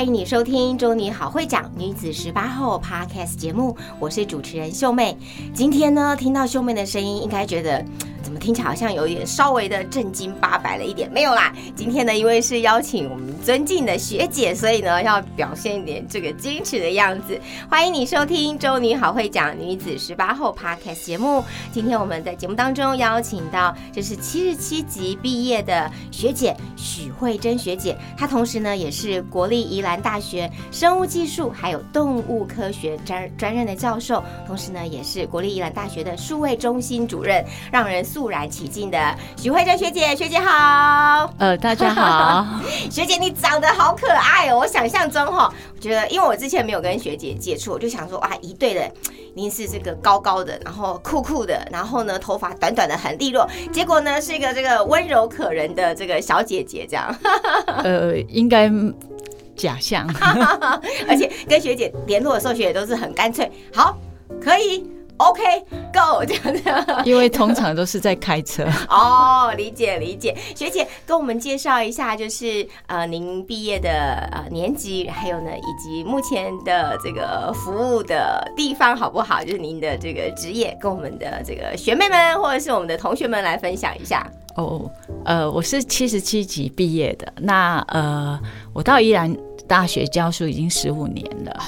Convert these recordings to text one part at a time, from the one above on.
欢迎你收听《中女好会讲女子十八后》Podcast 节目，我是主持人秀妹。今天呢，听到秀妹的声音，应该觉得。怎么听起来好像有点稍微的正经八百了一点？没有啦，今天呢，因为是邀请我们尊敬的学姐，所以呢，要表现一点这个矜持的样子。欢迎你收听《周女好会讲女子十八后》Podcast 节目。今天我们在节目当中邀请到，这是七十七级毕业的学姐许慧珍学姐，她同时呢也是国立宜兰大学生物技术还有动物科学专专任的教授，同时呢也是国立宜兰大学的数位中心主任，让人肃。肃然起敬的许慧珍学姐，学姐好。呃，大家好，学姐你长得好可爱哦。我想象中哈，我觉得因为我之前没有跟学姐接触，我就想说哇，一对的一定是这个高高的，然后酷酷的，然后呢头发短短的很利落，结果呢是一个这个温柔可人的这个小姐姐这样。呃，应该假象，而且跟学姐联络的时候，学姐都是很干脆，好，可以。OK，Go 这样子，因为通常都是在开车。哦，理解理解。学姐跟我们介绍一下，就是呃，您毕业的呃年级，还有呢，以及目前的这个服务的地方好不好？就是您的这个职业，跟我们的这个学妹们或者是我们的同学们来分享一下。哦，呃，我是七十七级毕业的，那呃，我到宜兰大学教书已经十五年了。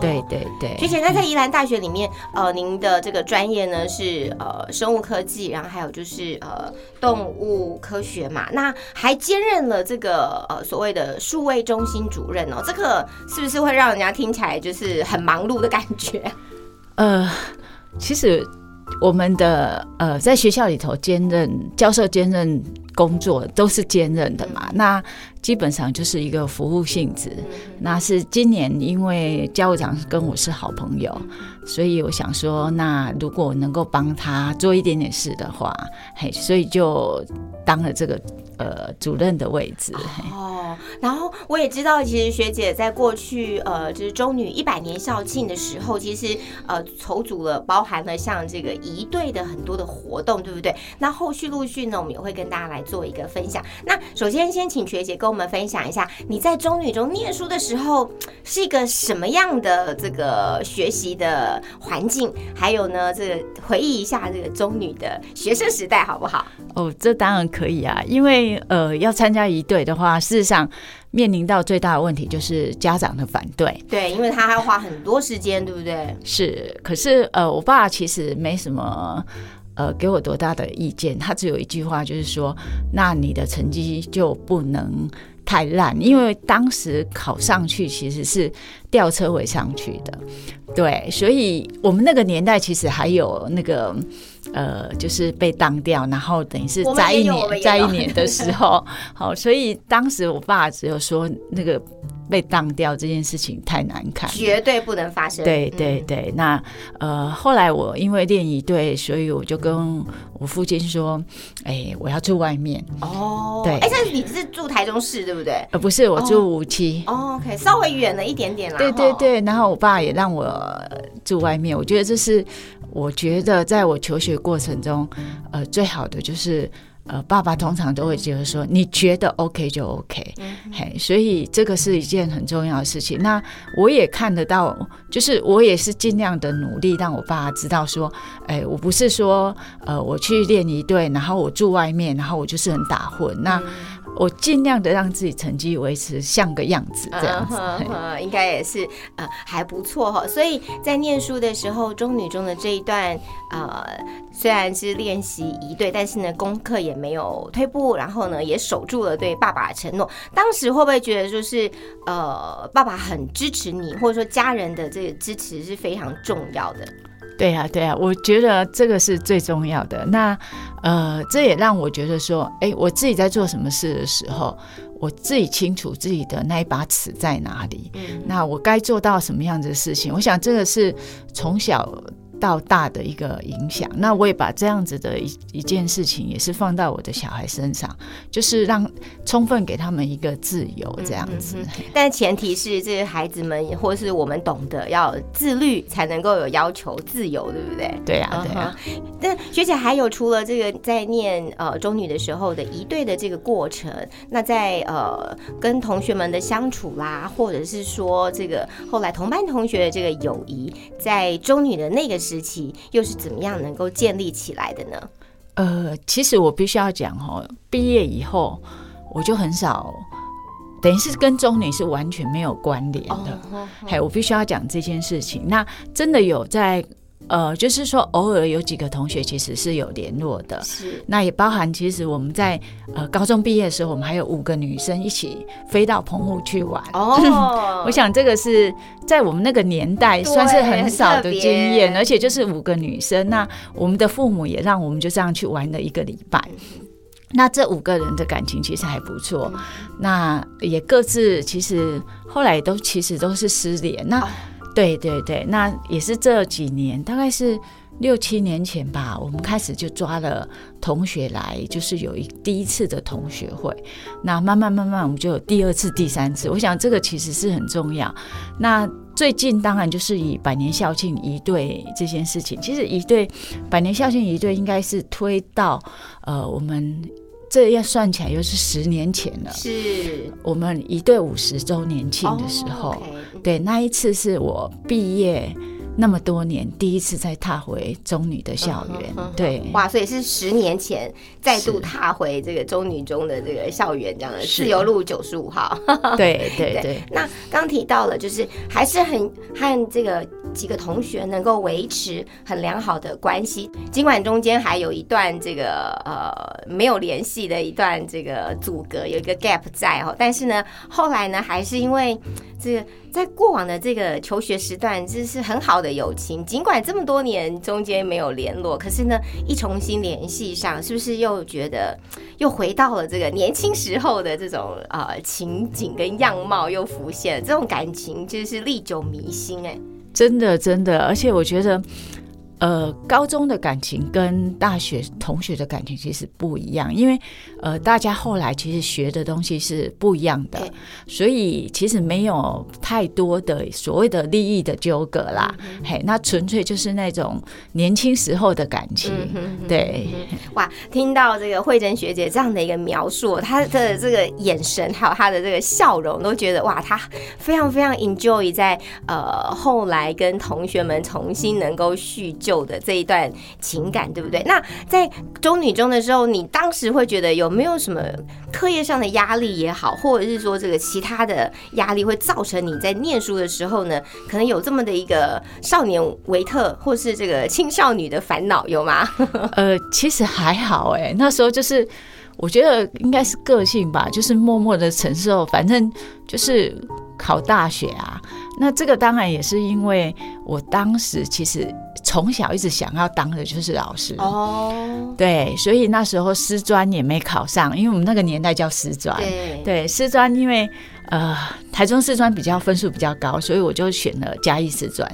对对对，学姐，那在宜兰大学里面，呃，您的这个专业呢是呃生物科技，然后还有就是呃动物科学嘛，那还兼任了这个呃所谓的数位中心主任哦，这个是不是会让人家听起来就是很忙碌的感觉？呃，其实我们的呃在学校里头兼任教授兼任工作都是兼任的嘛，那。基本上就是一个服务性质。那是今年因为教务长跟我是好朋友，所以我想说，那如果能够帮他做一点点事的话，嘿，所以就当了这个呃主任的位置。哦，然后我也知道，其实学姐在过去呃就是中女一百年校庆的时候，其实呃筹组了包含了像这个一队的很多的活动，对不对？那后续陆续呢，我们也会跟大家来做一个分享。那首先先请学姐跟我们分享一下，你在中女中念书的时候是一个什么样的这个学习的环境？还有呢，这个回忆一下这个中女的学生时代好不好？哦，这当然可以啊，因为呃，要参加一队的话，事实上面临到最大的问题就是家长的反对。对，因为他还要花很多时间，对不对？是，可是呃，我爸其实没什么。呃，给我多大的意见？他只有一句话，就是说，那你的成绩就不能太烂，因为当时考上去其实是吊车尾上去的，对，所以我们那个年代其实还有那个呃，就是被当掉，然后等于是在一年在一年的时候，好，所以当时我爸只有说那个。被当掉这件事情太难看，绝对不能发生。对对对，那呃，后来我因为练一队，所以我就跟我父亲说：“哎，我要住外面。”哦，对，哎，但是你是住台中市对不对？呃，不是，我住五期。OK，稍微远了一点点啦。对对对，然后我爸也让我住外面。我觉得这是我觉得在我求学过程中，呃，最好的就是。呃，爸爸通常都会觉得说，你觉得 OK 就 OK，嘿，所以这个是一件很重要的事情。那我也看得到，就是我也是尽量的努力，让我爸知道说，哎，我不是说，呃，我去练一队，然后我住外面，然后我就是很打混。那我尽量的让自己成绩维持像个样子，这样子，应该也是呃还不错哈。所以在念书的时候，中女中的这一段，呃，虽然是练习一对，但是呢，功课也没有退步，然后呢，也守住了对爸爸的承诺。当时会不会觉得就是呃，爸爸很支持你，或者说家人的这个支持是非常重要的？对呀、对呀、我觉得这个是最重要的。那呃，这也让我觉得说，哎，我自己在做什么事的时候，我自己清楚自己的那一把尺在哪里。嗯那我该做到什么样子的事情？我想这个是从小到大的一个影响。那我也把这样子的一一件事情，也是放到我的小孩身上，就是让充分给他们一个自由，这样子。嗯但前提是这个孩子们或是我们懂得要自律，才能够有要求自由，对不对？对呀、对呀、嗯哼那学姐还有除了这个在念呃中女的时候的一对的这个过程，那在呃跟同学们的相处啦，或者是说这个后来同班同学的这个友谊，在中女的那个时期又是怎么样能够建立起来的呢？呃，其实我必须要讲哦，毕业以后我就很少，等于是跟中年是完全没有关联的。还有，我必须要讲这件事情。那真的有在呃，就是说偶尔有几个同学其实是有联络的。是那也包含，其实我们在呃高中毕业的时候，我们还有五个女生一起飞到澎湖去玩。哦我想这个是在我们那个年代算是很少的经验，而且就是五个女生，那我们的父母也让我们就这样去玩了一个礼拜。那这五个人的感情其实还不错，那也各自其实后来都其实都是失联。那哦对对对，那也是这几年，大概是六七年前吧，我们开始就抓了同学来，就是有一第一次的同学会。那慢慢慢慢，我们就有第二次、第三次。我想这个其实是很重要。那最近当然就是以百年校庆一队这件事情，其实一队百年校庆一队应该是推到呃我们。这要算起来又是十年前了。是。我们一对五十周年庆的时候，对，那一次是我毕业那么多年第一次再踏回中女的校园，嗯哼对，哇，所以是十年前再度踏回这个中女中的这个校园，这样的是。自由路九十五号。对对 对，那刚提到了，就是还是很和这个几个同学能够维持很良好的关系，尽管中间还有一段这个呃没有联系的一段这个阻隔，有一个 gap 在哦，但是呢，后来呢，还是因为这个在过往的这个求学时段，这是很好的友情，尽管这么多年中间没有联络，可是呢，一重新联系上，是不是又觉得又回到了这个年轻时候的这种呃情景跟样貌又浮现了，这种感情就是历久弥新哎、真的真的，而且我觉得。呃，高中的感情跟大学同学的感情其实不一样，因为呃，大家后来其实学的东西是不一样的对，所以其实没有太多的所谓的利益的纠葛啦。嘿，那纯粹就是那种年轻时候的感情。对，哇，听到这个慧珍学姐这样的一个描述，她的这个眼神还有她的这个笑容，都觉得哇，她非常非常 enjoy 在呃后来跟同学们重新能够叙旧的这一段情感，对不对？那在中女中的时候，你当时会觉得有没有什么课业上的压力也好，或者是说这个其他的压力会造成你在念书的时候呢，可能有这么的一个少年维特或是这个青少女的烦恼，有吗？呃，其实还好哎，那时候就是我觉得应该是个性吧，就是默默的承受，反正就是考大学啊。那这个当然也是因为我当时其实从小一直想要当的就是老师。哦，对，所以那时候师专也没考上，因为我们那个年代叫师专。对对，师专因为呃台中师专比较分数比较高，所以我就选了嘉义师专。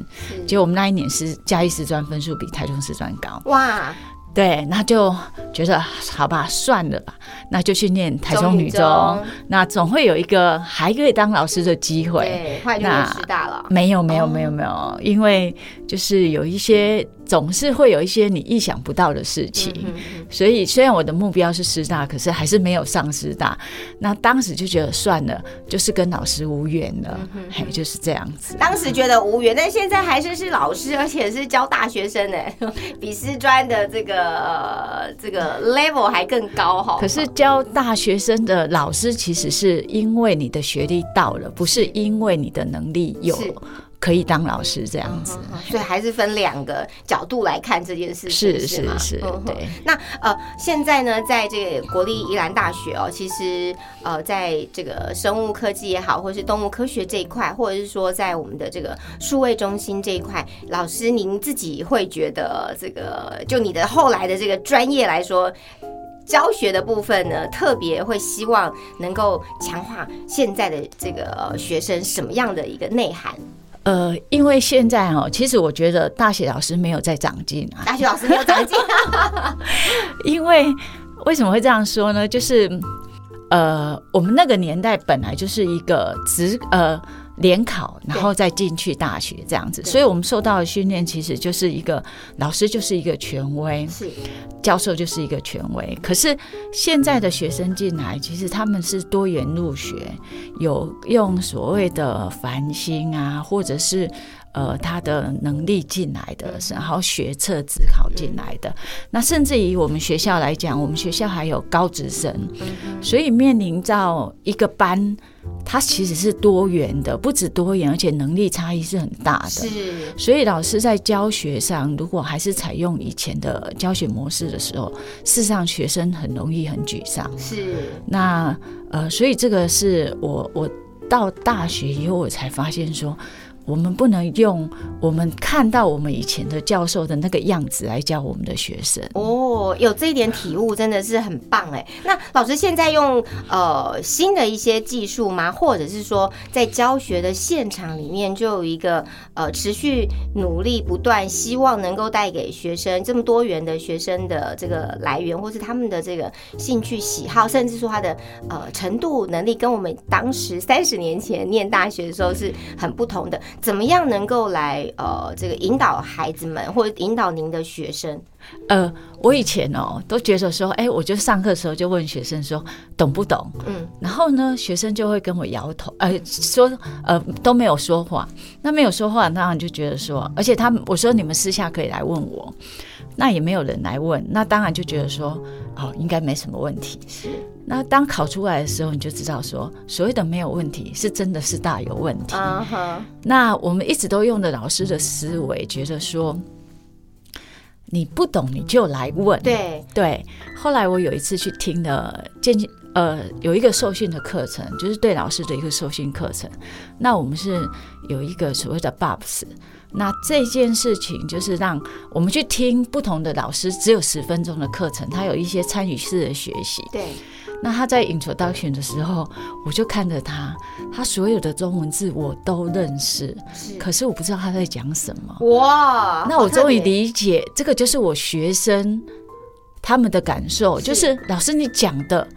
结果我们那一年是嘉义师专分数比台中师专高，哇，对，那就觉得好吧，算了吧，那就去念台中女中，那总会有一个还可以当老师的机会。对，后来就念那师大了。没有，没有，哦没有，没有，因为就是有一些总是会有一些你意想不到的事情，所以虽然我的目标是师大，可是还是没有上师大。那当时就觉得算了，就是跟老师无缘了，嗯嘿，就是这样子。当时觉得无缘，但现在还是是老师，而且是教大学生呢，比师专的这个、呃、这个 level 还更高哈。可是教大学生的老师，其实是因为你的学历到了，不是因为你的能力有是可以当老师这样子。嗯所以还是分两个角度来看这件事情，是是是对那呃，现在呢，在这个国立宜兰大学哦，其实呃，在这个生物科技也好，或是动物科学这一块，或者是说在我们的这个数位中心这一块，老师您自己会觉得这个，就你的后来的这个专业来说。教学的部分呢，特别会希望能够强化现在的这个呃学生什么样的一个内涵？呃，因为现在哦，其实我觉得大学老师没有在长进啊，大学老师没有长进，因为为什么会这样说呢？就是呃，我们那个年代本来就是一个职呃联考，然后再进去大学这样子，所以我们受到的训练其实就是一个老师就是一个权威，是。教授就是一个权威。可是现在的学生进来，其实他们是多元入学，有用所谓的繁星啊，或者是呃他的能力进来的，然后学测自考进来的。那甚至于我们学校来讲，我们学校还有高职生，所以面临到一个班。它其实是多元的，不止多元，而且能力差异是很大的。是所以老师在教学上，如果还是采用以前的教学模式的时候，事实上学生很容易很沮丧。是，那呃，所以这个是我我到大学以后我才发现说，我们不能用我们看到我们以前的教授的那个样子来教我们的学生。哦，有这一点体悟真的是很棒哎。那老师现在用呃新的一些技术吗？或者是说在教学的现场里面就有一个呃持续努力不断，希望能够带给学生这么多元的学生的这个来源，或是他们的这个兴趣喜好，甚至说他的呃程度能力，跟我们当时三十年前念大学的时候是很不同的。怎么样能够来呃这个引导孩子们，或者引导您的学生？呃，我以前哦都觉得说，哎、我就上课的时候就问学生说懂不懂，嗯，然后呢，学生就会跟我摇头，呃，说呃都没有说话。那没有说话，当然就觉得说，而且他们我说你们私下可以来问我，那也没有人来问，那当然就觉得说，哦，应该没什么问题。是那当考出来的时候，你就知道说，所谓的没有问题，是真的是大有问题。那我们一直都用的老师的思维，觉得说，你不懂你就来问。对，对，后来我有一次去听了渐渐呃有一个受训的课程，就是对老师的一个受训课程。那我们是有一个所谓的 BUBS，那这件事情就是让我们去听不同的老师，只有十分钟的课程，他有一些参与式的学习。对，那他在 introduction 的时候，我就看着他，他所有的中文字我都认识，是可是我不知道他在讲什么。哇，那我终于理解，这个就是我学生他们的感受，是就是老师你讲的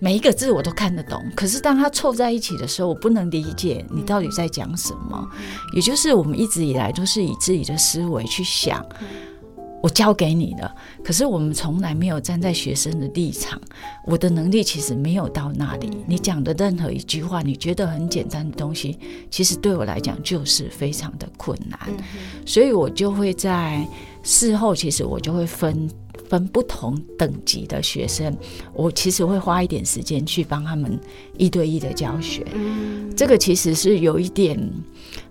每一个字我都看得懂，可是当他凑在一起的时候，我不能理解你到底在讲什么。也就是我们一直以来都是以自己的思维去想。我教给你的，可是我们从来没有站在学生的立场。我的能力其实没有到那里。你讲的任何一句话，你觉得很简单的东西，其实对我来讲就是非常的困难。所以我就会在事后，其实我就会分分不同等级的学生，我其实会花一点时间去帮他们一对一的教学。嗯，这个其实是有一点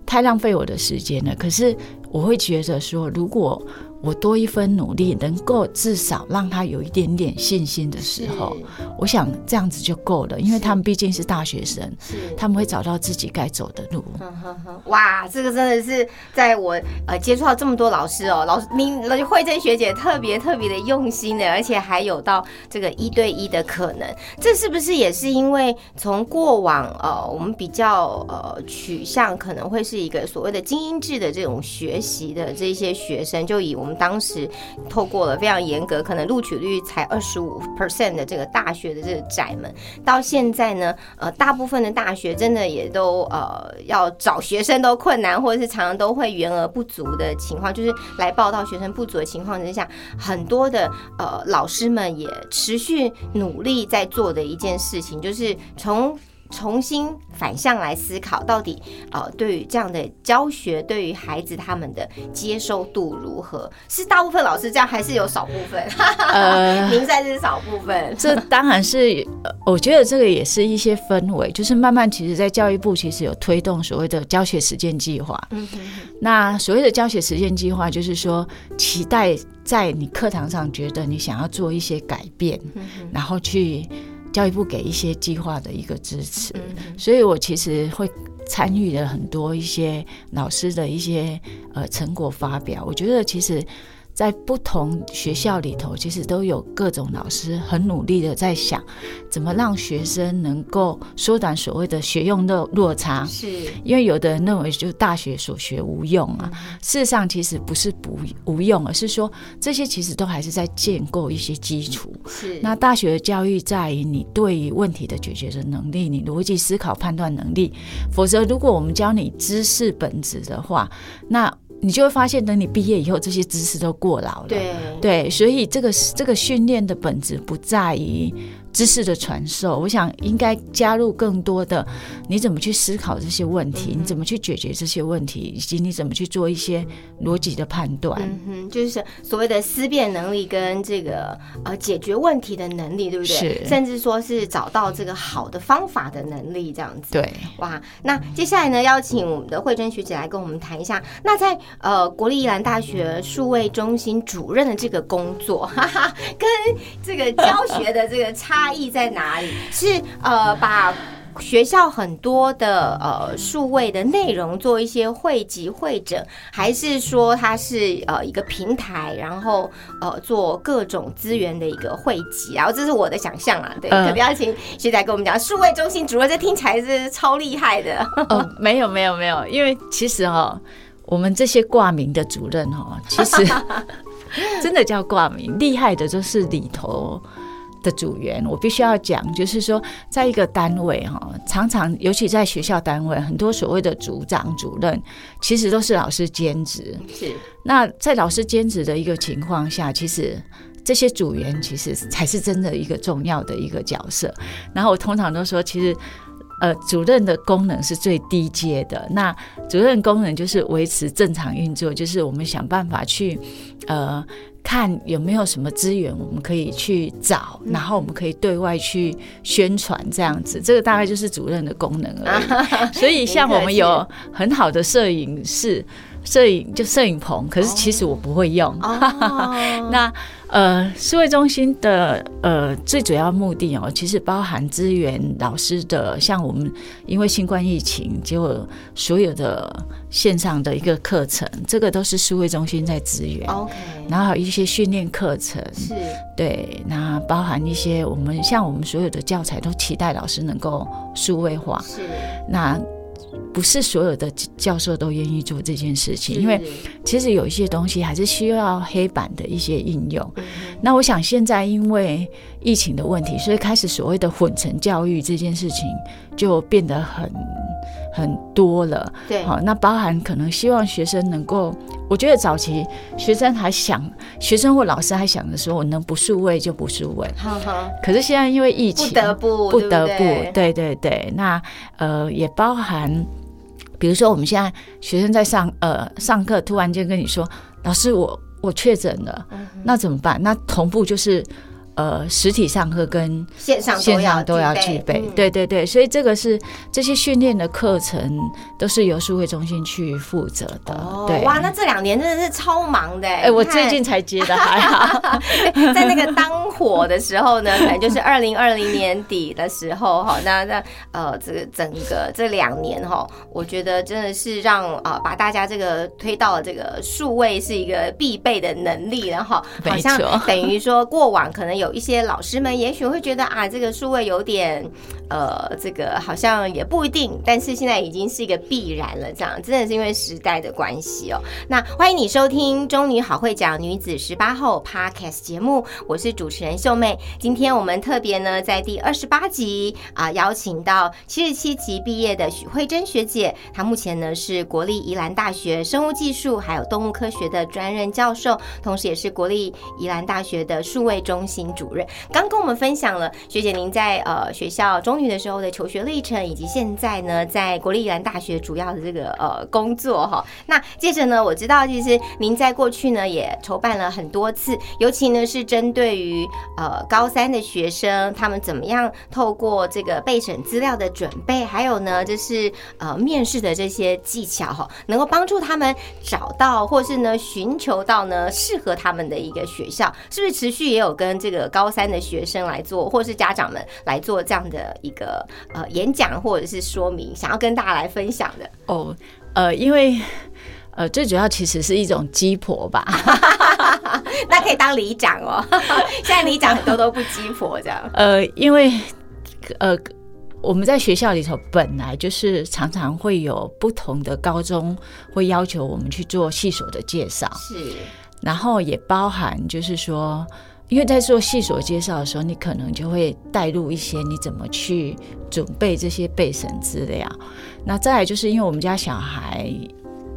太浪费我的时间了。可是我会觉得说，如果我多一分努力，能够至少让他有一点点信心的时候，我想这样子就够了。因为他们毕竟是大学生，是。他们会找到自己该走的路。哇，这个真的是在我呃接触到这么多老师哦，老师您慧珍学姐特别特别的用心的，而且还有到这个一对一的可能，这是不是也是因为从过往呃我们比较呃取向可能会是一个所谓的精英制的这种学习的这些学生，就以我们当时透过了非常严格，可能录取率才二十五 percent 的这个大学的这个窄门，到现在呢，呃，大部分的大学真的也都呃要找学生都困难，或者是常常都会员额不足的情况，就是来报到学生不足的情况之下，很多的呃老师们也持续努力在做的一件事情，就是从重新反向来思考，到底呃对于这样的教学，对于孩子他们的接受度如何？是大部分老师这样，还是有少部分？呃，您在是少部分。这当然是，呃我觉得这个也是一些氛围，就是慢慢其实，在教育部其实有推动所谓的教学实践计划。嗯哼那所谓的教学实践计划，就是说期待在你课堂上觉得你想要做一些改变，嗯然后去教育部给一些计划的一个支持。所以我其实会参与了很多一些老师的一些呃成果发表。我觉得其实。在不同学校里头，其实都有各种老师很努力的在想，怎么让学生能够缩短所谓的学用落落差。是因为有的人认为就大学所学无用啊，事实上其实不是不无用，而是说这些其实都还是在建构一些基础。是那大学的教育在于你对于问题的解决的能力，你逻辑思考判断能力。否则，如果我们教你知识本质的话，那你就会发现，等你毕业以后，这些知识都过劳了。对对，所以这个这个训练的本质不在于知识的传授，我想应该加入更多的你怎么去思考这些问题，你怎么去解决这些问题，以及你怎么去做一些逻辑的判断。嗯哼，就是所谓的思辨能力跟这个呃解决问题的能力，对不对？是甚至说是找到这个好的方法的能力，这样子。对，哇，那接下来呢，邀请我们的慧珍学姐来跟我们谈一下，那在呃国立宜兰大学数位中心主任的这个工作，哈哈，跟这个教学的这个差异在哪里？是呃把。学校很多的呃数位的内容做一些汇集会诊，还是说它是呃一个平台，然后呃做各种资源的一个汇集，然后这是我的想象啊，对，嗯可能要请学仔跟我们讲，数位中心主任这听起来是超厉害的，哦，没有没有没有，因为其实哦，我们这些挂名的主任哦，其实 真的叫挂名，厉害的就是里头。的组员，我必须要讲，就是说，在一个单位哈，常常尤其在学校单位，很多所谓的组长、主任，其实都是老师兼职。是那在老师兼职的一个情况下，其实这些组员其实才是真的一个重要的一个角色。然后我通常都说，其实。呃，主任的功能是最低阶的。那主任功能就是维持正常运作，就是我们想办法去，呃，看有没有什么资源我们可以去找，然后我们可以对外去宣传这样子。这个大概就是主任的功能而已。所以，像我们有很好的摄影室。摄影就摄影棚，可是其实我不会用。哦，那呃，数位中心的呃最主要目的哦，其实包含资源老师的，像我们因为新冠疫情，结果所有的线上的一个课程，这个都是数位中心在支援。OK，然后还有一些训练课程，是对，那包含一些我们像我们所有的教材都期待老师能够数位化。是，那不是所有的教授都愿意做这件事情，因为其实有一些东西还是需要黑板的一些应用。嗯那我想现在因为疫情的问题，所以开始所谓的混成教育这件事情就变得很很多了。对，好，那包含可能希望学生能够，我觉得早期学生还想，学生或老师还想着说，我能不数位就不数位。可是现在因为疫情不情，得不，不得不，对对对对，那呃也包含，比如说我们现在学生在上呃上课，突然间跟你说，老师我我确诊了，嗯那怎么办？那同步就是呃实体上课跟线上线上都要具备，嗯对对对，所以这个是这些训练的课程都是由数位中心去负责的，哦对。哇，那这两年真的是超忙的哎！哎，我最近才接的，还好。在那个当火的时候呢，可能就是二零二零年底的时候哈。那那呃，这个整个这两年哈，我觉得真的是让啊、把大家这个推到了这个数位是一个必备的能力，然后好没像等于说过往可能有一些老师们也许会觉得啊，这个数位有点呃，这个好像也不一定，但是现在已经是一个必然了，这样真的是因为时代的关系哦。那欢迎你收听《中女好会讲女子十八后》Podcast 节目，我是主持人秀妹。今天我们特别呢，在第二十八集啊、邀请到七十七级毕业的许慧珍学姐，她目前呢是国立宜兰大学生物技术还有动物科学的专任教授，同时也是国立宜兰大学的数位中心主任，刚跟我们分享了学姐您在呃学校中女的时候的求学历程，以及现在呢在国立宜兰大学主要的这个呃工作哈。那接着呢，我知道其实您在过去呢也筹办了很多次，尤其呢是针对于呃高三的学生，他们怎么样透过这个备审资料的准备，还有呢就是呃面试的这些技巧哈，能够帮助他们找到或是呢寻求到呢适合他们的一个学校，是不是持续也有跟这个高三的学生来做，或是家长们来做这样的一个呃演讲或者是说明，想要跟大家来分享的？哦，呃，因为呃，最主要其实是一种鸡婆吧。那可以当里长哦，现在里长很多都不鸡婆这样。呃，因为呃，我们在学校里头本来就是常常会有不同的高中会要求我们去做系所的介绍，是，然后也包含就是说，因为在做细所介绍的时候，你可能就会带入一些你怎么去准备这些备审资料。那再来就是因为我们家小孩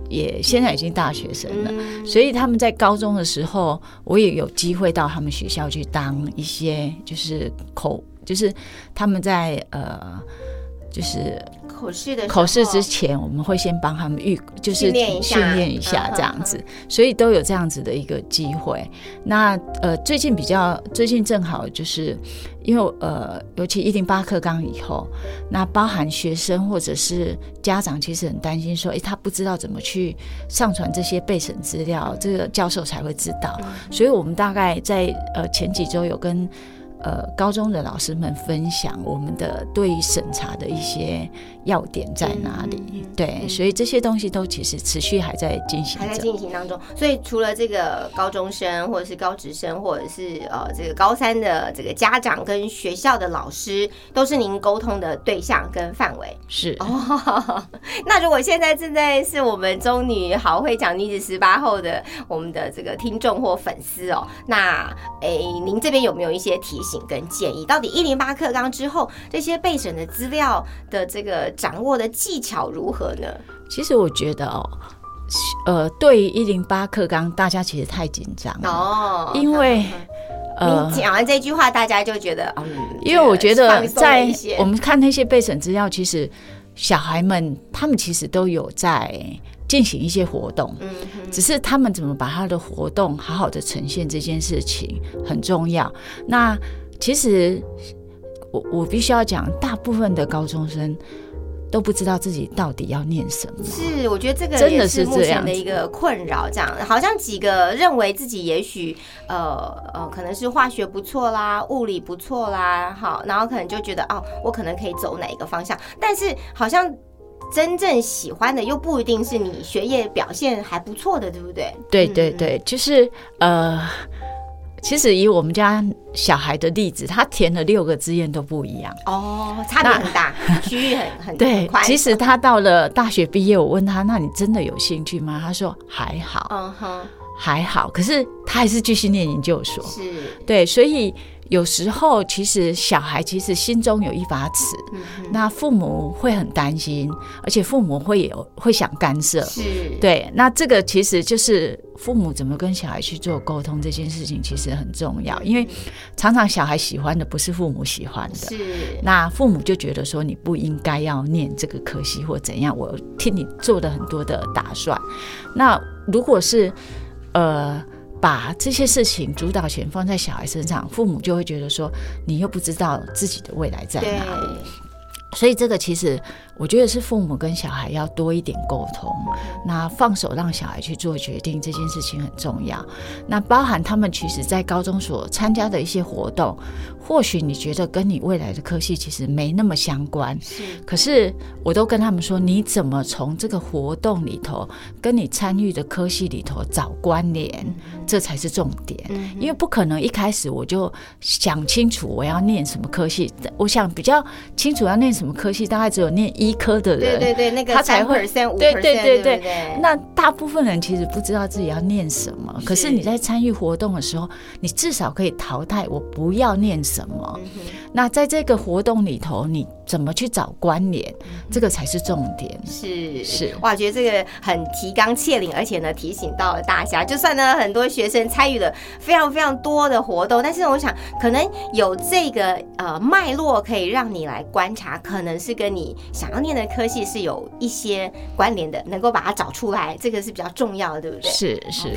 也现在已经大学生了，嗯所以他们在高中的时候，我也有机会到他们学校去当一些就是口，就是他们在呃。就是口试的口试之前，我们会先帮他们预，就是训练一下训练一下嗯这样子，所以都有这样子的一个机会。那呃，最近比较最近正好就是因为呃，尤其一零八课纲以后，那包含学生或者是家长，其实很担心说，诶，他不知道怎么去上传这些备审资料，这个教授才会知道。所以我们大概在呃前几周有跟。呃，高中的老师们分享我们的对于审查的一些要点在哪里，嗯嗯嗯对，嗯所以这些东西都其实持续还在进行还在。进行当中，所以除了这个高中生，或者是高职生，或者是呃这个高三的这个家长跟学校的老师，都是您沟通的对象跟范围。是，哦，那如果现在正在是我们中女好会讲女子十八后的我们的这个听众或粉丝哦，那诶，您这边有没有一些提醒跟建议？到底一零八课纲之后这些备审的资料的这个掌握的技巧如何呢？其实我觉得哦，呃，对于一零八课纲，大家其实太紧张了，哦，因为呃你，讲完这句话，大家就觉得，嗯，因为我觉得在我们看那些备审资料，其实小孩们他们其实都有在进行一些活动，嗯只是他们怎么把他的活动好好的呈现这件事情很重要。那其实我我必须要讲，大部分的高中生都不知道自己到底要念什么。是，我觉得这个真的也是目前的一个困扰，这样好像几个认为自己也许呃呃可能是化学不错啦，物理不错啦，好，然后可能就觉得哦，我可能可以走哪一个方向，但是好像真正喜欢的又不一定是你学业表现还不错的，对不对？对对对，就是呃，其实以我们家小孩的例子，他填了六个志愿都不一样。哦，差别很大，区域很很对很，宽即使他到了大学毕业，我问他：“那你真的有兴趣吗？”他说：“还好，嗯哼，还好。”可是他还是继续念研究所。是，对，所以有时候其实小孩其实心中有一把尺，嗯，那父母会很担心，而且父母会有会想干涉。是，对，那这个其实就是父母怎么跟小孩去做沟通这件事情，其实很重要，因为常常小孩喜欢的不是父母喜欢的。是，那父母就觉得说你不应该要念这个科系或怎样，我替你做了很多的打算。那如果是呃把这些事情主导权放在小孩身上，父母就会觉得说你又不知道自己的未来在，哪里。所以这个其实我觉得是父母跟小孩要多一点沟通，那放手让小孩去做决定这件事情很重要。那包含他们其实在高中所参加的一些活动，或许你觉得跟你未来的科系其实没那么相关，是，可是我都跟他们说，你怎么从这个活动里头跟你参与的科系里头找关联，这才是重点。嗯因为不可能一开始我就想清楚我要念什么科系，我想比较清楚要念什什么科系，大概只有念医科的人，对对对，那个他才会对对对对对？那大部分人其实不知道自己要念什么，可是是你在参与活动的时候，你至少可以淘汰我不要念什么。嗯那在这个活动里头，你怎么去找关联，这个才是重点。是是哇，觉得这个很提纲挈领，而且呢提醒到了大家。就算呢很多学生参与了非常非常多的活动，但是我想可能有这个呃脉络可以让你来观察，可能是跟你想要念的科系是有一些关联的，能够把它找出来，这个是比较重要的，对不对？是是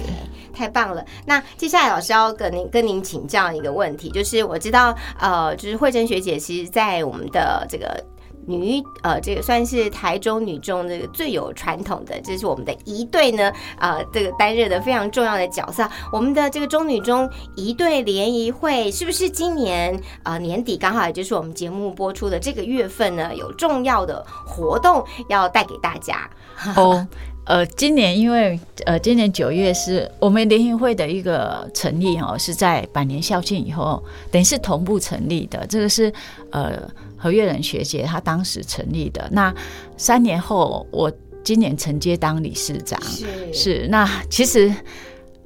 太棒了。那接下来老师要跟您跟您请教一个问题，就是我知道呃，就是慧珍学姐，其实在我们的这个。女呃，这个算是台中女中这个最有传统的，这是我们的一队呢，呃，这个担任的非常重要的角色。我们的这个中女中一队联谊会，是不是今年呃年底刚好也就是我们节目播出的这个月份呢，有重要的活动要带给大家？哦。呃，今年因为呃，今年九月是我们联谊会的一个成立哦，是在百年校庆以后，等于是同步成立的。这个是呃何月仁学姐她当时成立的。那三年后，我今年承接当理事长。是是，那其实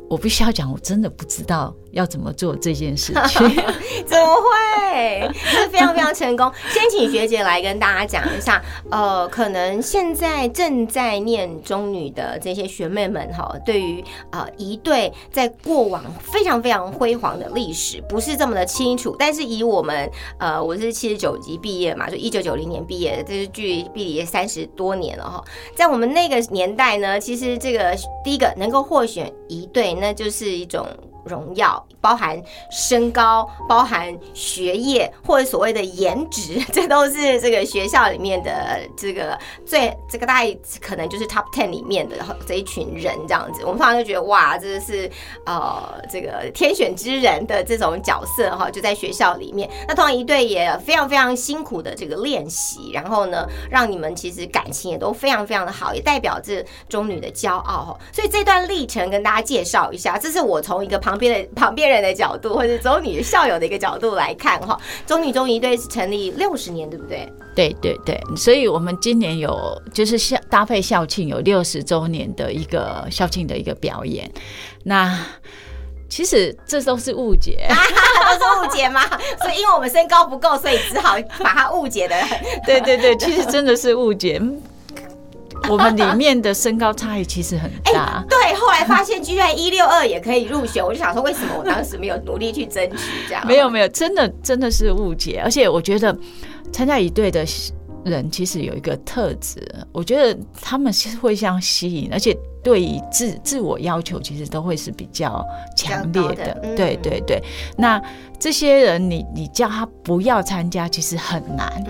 我必须要讲，我真的不知道要怎么做这件事情。怎么会？这非常非常成功。先请学姐来跟大家讲一下，呃，可能现在正在念中女的这些学妹们哈，对于呃一队在过往非常非常辉煌的历史不是这么的清楚，但是以我们呃，我是七十九级毕业嘛，就一九九零年毕业的，这是距离毕业三十多年了哈。在我们那个年代呢，其实这个第一个能够获选一队，那就是一种。荣耀包含身高，包含学业或者所谓的颜值，这都是这个学校里面的这个最这个大概可能就是 top ten 里面的这一群人这样子。我们通常就觉得哇，这是呃这个天选之人的这种角色哈，就在学校里面。那通常一队也非常非常辛苦的这个练习，然后呢，让你们其实感情也都非常非常的好，也代表这中女的骄傲哈。所以这段历程跟大家介绍一下，这是我从一个旁边的旁边人的角度，或者中女校友的一个角度来看哈。中女中一队是成立六十年，对不对？对对对，所以我们今年有就是校搭配校庆有六十周年的一个校庆的一个表演。那其实这都是误解，都是误解吗？所以因为我们身高不够，所以只好把它误解的。对对对，其实真的是误解。我们里面的身高差异其实很大。对，后来发现居然一六二也可以入选，我就想说，为什么我当时没有努力去争取？这样没有没有，真的真的是误解。而且我觉得参加一队的人其实有一个特质，我觉得他们是会相吸引，而且对于自自我要求其实都会是比较强烈的。对对对，那这些人你你叫他不要参加，其实很难，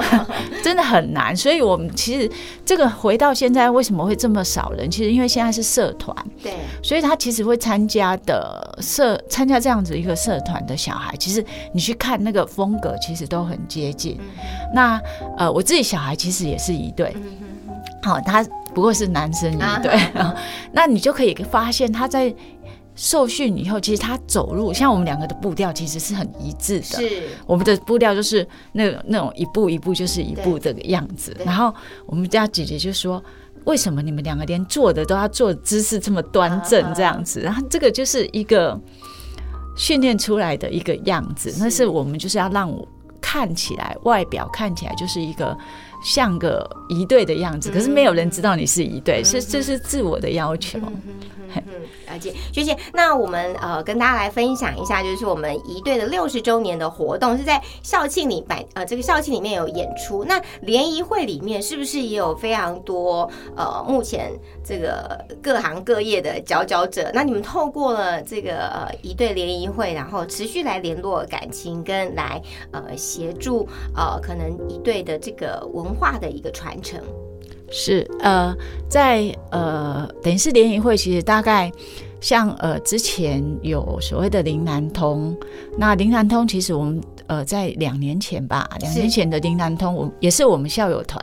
真的很难。所以我们其实这个回到现在为什么会这么少人？其实因为现在是社团，对，所以他其实会参加的社参加这样子一个社团的小孩，其实你去看那个风格，其实都很接近。那呃，我自己小孩其实也是一对，嗯好、他不过是男生一对，那你就可以发现他在受训以后，其实他走路像我们两个的步调其实是很一致的。是我们的步调就是那那种一步一步就是一步的样子。然后我们家姐姐就说：“为什么你们两个连坐的都要坐姿势这么端正这样子？”然后这个就是一个训练出来的一个样子，那是我们就是要让我看起来外表看起来就是一个像个一对的样子，可是没有人知道你是一对，是这是自我的要求。嗯，了解，学姐。那我们呃跟大家来分享一下，就是我们一队的六十周年的活动是在校庆里摆呃这个校庆里面有演出。那联谊会里面是不是也有非常多呃目前这个各行各业的佼佼者？那你们透过了这个呃一队联谊会，然后持续来联络感情，跟来呃协助呃可能一队的这个文化的一个传承。是呃，在呃，等于是联谊会，其实大概像呃之前有所谓的林南通，那林南通其实我们呃在两年前吧，两年前的林南通，我也是我们校友团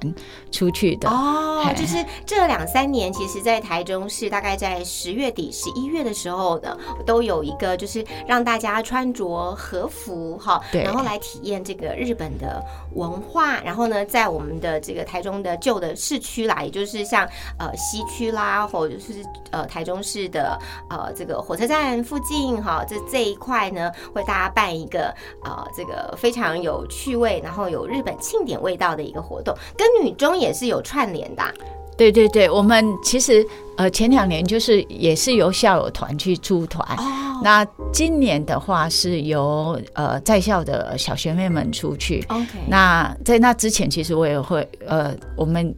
出去的哦，就是这两三年，其实，在台中市大概在十月底、十一月的时候呢，都有一个就是让大家穿着和服哈，然后来体验这个日本的文化。然后呢，在我们的这个台中的旧的市区啦，也就是像呃西区啦，或者是呃台中市的呃这个火车站附近哈，这这一块呢，为大家办一个呃这个非常有趣味，然后有日本庆典味道的一个活动，跟女中也是有串联的啊、对对对，我们其实呃前两年就是也是由校友团去出团，哦。那今年的话是由呃在校的小学妹们出去。，OK，那在那之前，其实我也会呃，我们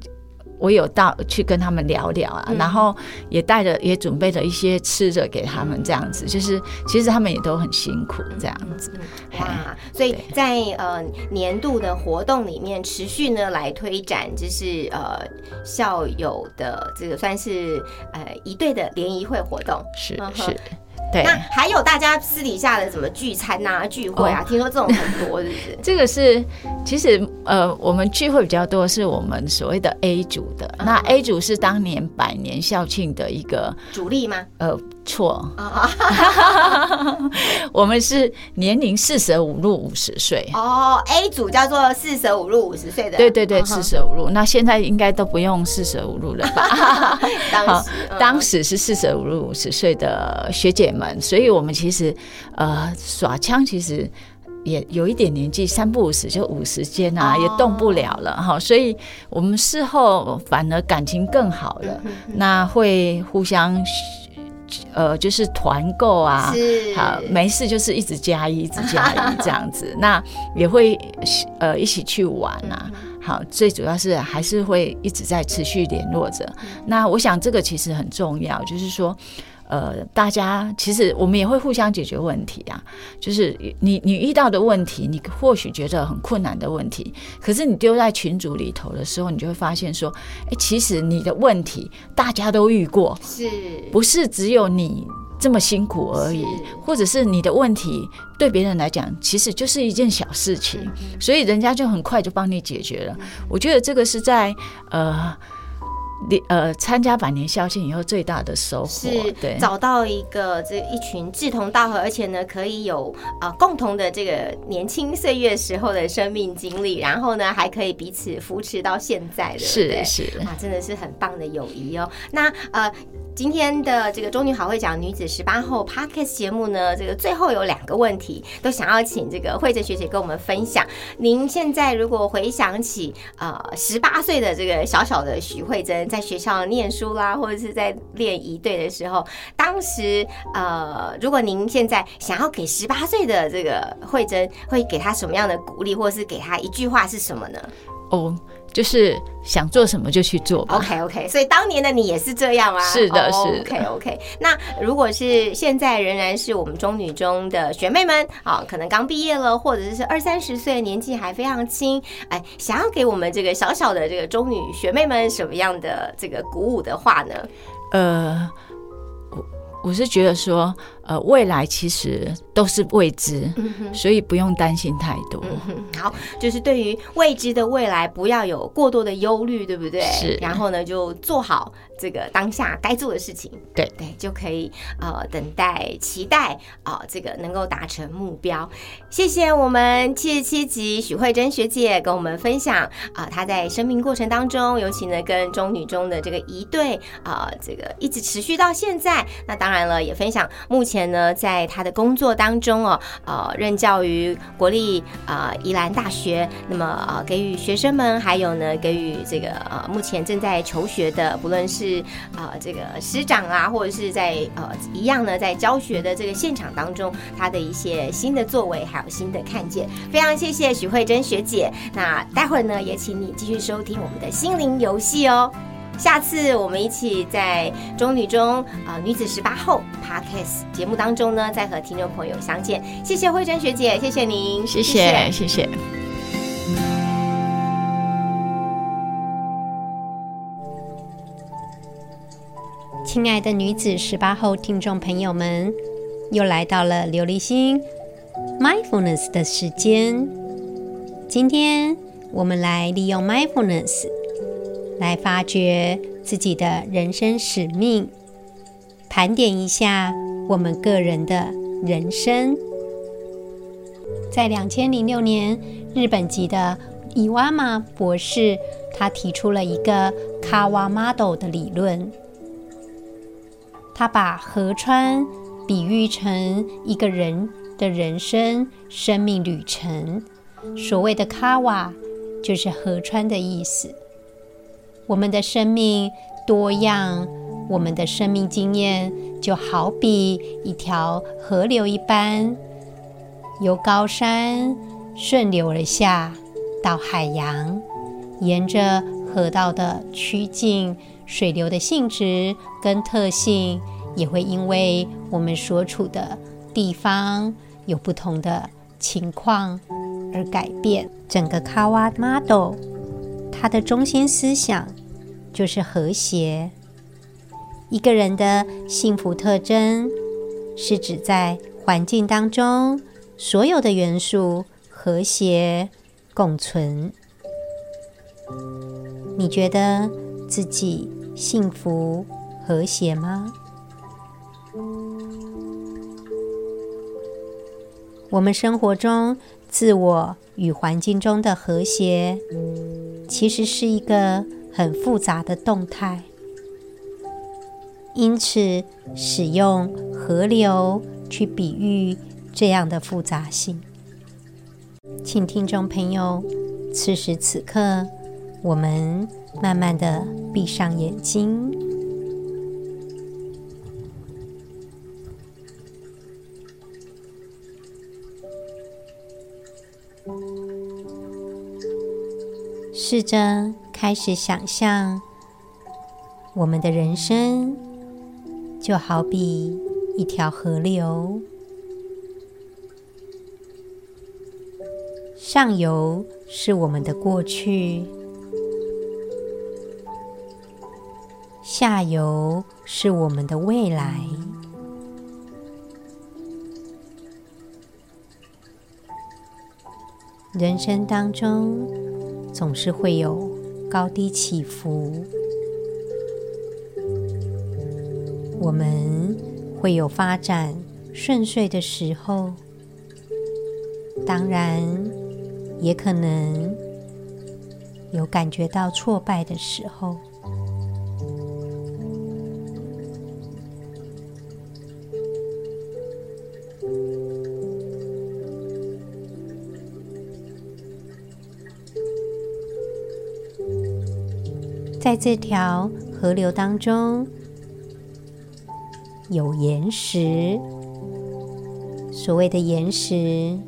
我有到去跟他们聊聊啊，嗯然后也带着也准备了一些吃的给他们，这样子，就是其实他们也都很辛苦这样子。哇，所以在呃年度的活动里面，持续呢来推展，就是呃校友的这个算是呃一队的联谊会活动。是是，对。那还有大家私底下的什么聚餐啊、聚会啊，听说这种很多，是不是？这个是其实呃，我们聚会比较多，是我们所谓的 A 组的。那 A 组是当年百年校庆的一个主力吗？呃错，啊 我们是年龄四舍五入五十岁。哦，A 组叫做四舍五入五十岁的，对对对，四舍五入。那现在应该都不用四舍五入了吧？当时嗯当时是四舍五入五十岁的学姐们，所以我们其实呃耍枪其实。也有一点年纪，三不五十就五十间啊，哦也动不了了哈，所以我们事后反而感情更好了，嗯那会互相呃就是团购啊，是好，没事就是一直加一，一直加一 这样子，那也会呃一起去玩啊。好，最主要是还是会一直在持续联络着。那我想这个其实很重要，就是说。呃，大家其实我们也会互相解决问题啊。就是你你遇到的问题，你或许觉得很困难的问题，可是你丢在群组里头的时候，你就会发现说，哎、其实你的问题大家都遇过，是不是只有你这么辛苦而已，或者是你的问题对别人来讲其实就是一件小事情，所以人家就很快就帮你解决了。我觉得这个是在呃。你呃，参加百年校庆以后最大的收获，是对，找到一个这一群志同道合，而且呢可以有呃共同的这个年轻岁月时候的生命经历，然后呢还可以彼此扶持到现在，的是？是，啊，真的是很棒的友谊哦。那呃，今天的这个中女好会讲女子十八后 Podcast 节目呢，这个最后有两个问题，都想要请这个慧珍学姐跟我们分享。您现在如果回想起呃十八岁的这个小小的徐慧珍，在学校念书啦，或者是在练仪队的时候，当时呃，如果您现在想要给十八岁的这个慧珍，会给她什么样的鼓励，或者是给她一句话是什么呢？哦，就是想做什么就去做吧。OK OK，所以当年的你也是这样啊？是的是的 OK OK，那如果是现在仍然是我们中女中的学妹们啊，可能刚毕业了，或者是二三十岁，年纪还非常轻，哎，想要给我们这个小小的这个中女学妹们什么样的这个鼓舞的话呢？呃，我我是觉得说，呃，未来其实都是未知，所以不用担心太多。嗯，好，就是对于未知的未来，不要有过多的忧虑，对不对？是然后呢，就做好这个当下该做的事情。对对，就可以呃等待、期待啊、这个能够达成目标。谢谢我们七十七集许慧珍学姐跟我们分享啊、她在生命过程当中，尤其呢跟中女中的这个一对啊、这个一直持续到现在。那当然了，也分享目前前呢在他的工作当中哦，呃，任教于国立呃宜兰大学，那么呃给予学生们，还有呢给予这个呃目前正在求学的，不论是呃这个师长啊，或者是在呃一样呢在教学的这个现场当中，他的一些新的作为，还有新的看见。非常谢谢许慧珍学姐，那待会儿呢也请你继续收听我们的心灵游戏哦。下次我们一起在中女中呃女子十八后 Podcast 节目当中呢，再和听众朋友相见。谢谢慧珍学姐，谢谢您，谢谢，谢谢。亲爱的女子十八后听众朋友们，又来到了琉璃心 mindfulness 的时间。今天我们来利用 mindfulness 来发掘自己的人生使命，盘点一下我们个人的人生。在两千零六年，日本籍的伊瓦玛博士，他提出了一个 Kawa Model 的理论。他把河川比喻成一个人的人生生命旅程。所谓的卡瓦就是河川的意思。我们的生命多样，我们的生命经验就好比一条河流一般，由高山顺流而下到海洋，沿着河道的曲径。水流的性质跟特性也会因为我们所处的地方有不同的情况而改变。整个卡瓦 model 它的中心思想就是和谐。一个人的幸福特征是指在环境当中所有的元素和谐共存。你觉得？自己幸福和谐吗？我们生活中自我与环境中的和谐，其实是一个很复杂的动态。因此，使用河流去比喻这样的复杂性，请听众朋友，此时此刻，我们。慢慢的闭上眼睛，试着开始想象，我们的人生就好比一条河流，上游是我们的过去。下游是我们的未来。人生当中总是会有高低起伏，我们会有发展顺遂的时候，当然也可能有感觉到挫败的时候。在这条河流当中，有岩石。所谓的岩石，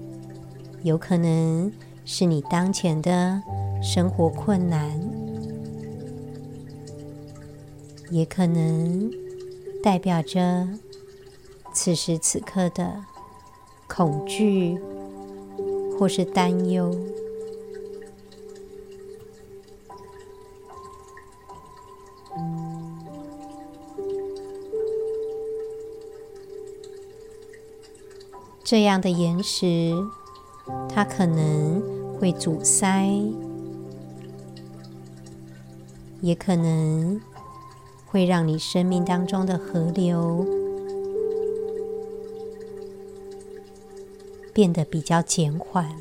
有可能是你当前的生活困难，也可能代表着此时此刻的恐惧或是担忧。这样的岩石，它可能会阻塞，也可能会让你生命当中的河流变得比较减缓。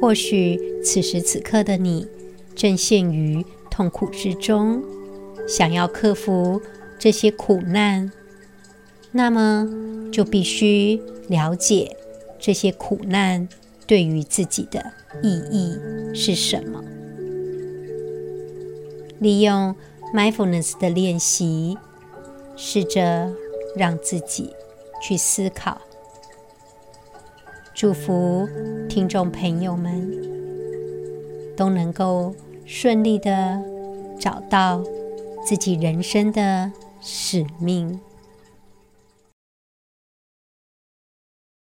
或许此时此刻的你正陷于痛苦之中，想要克服这些苦难，那么就必须了解这些苦难对于自己的意义是什么。利用 mindfulness 的练习，试着让自己去思考。祝福听众朋友们都能够顺利的找到自己人生的使命。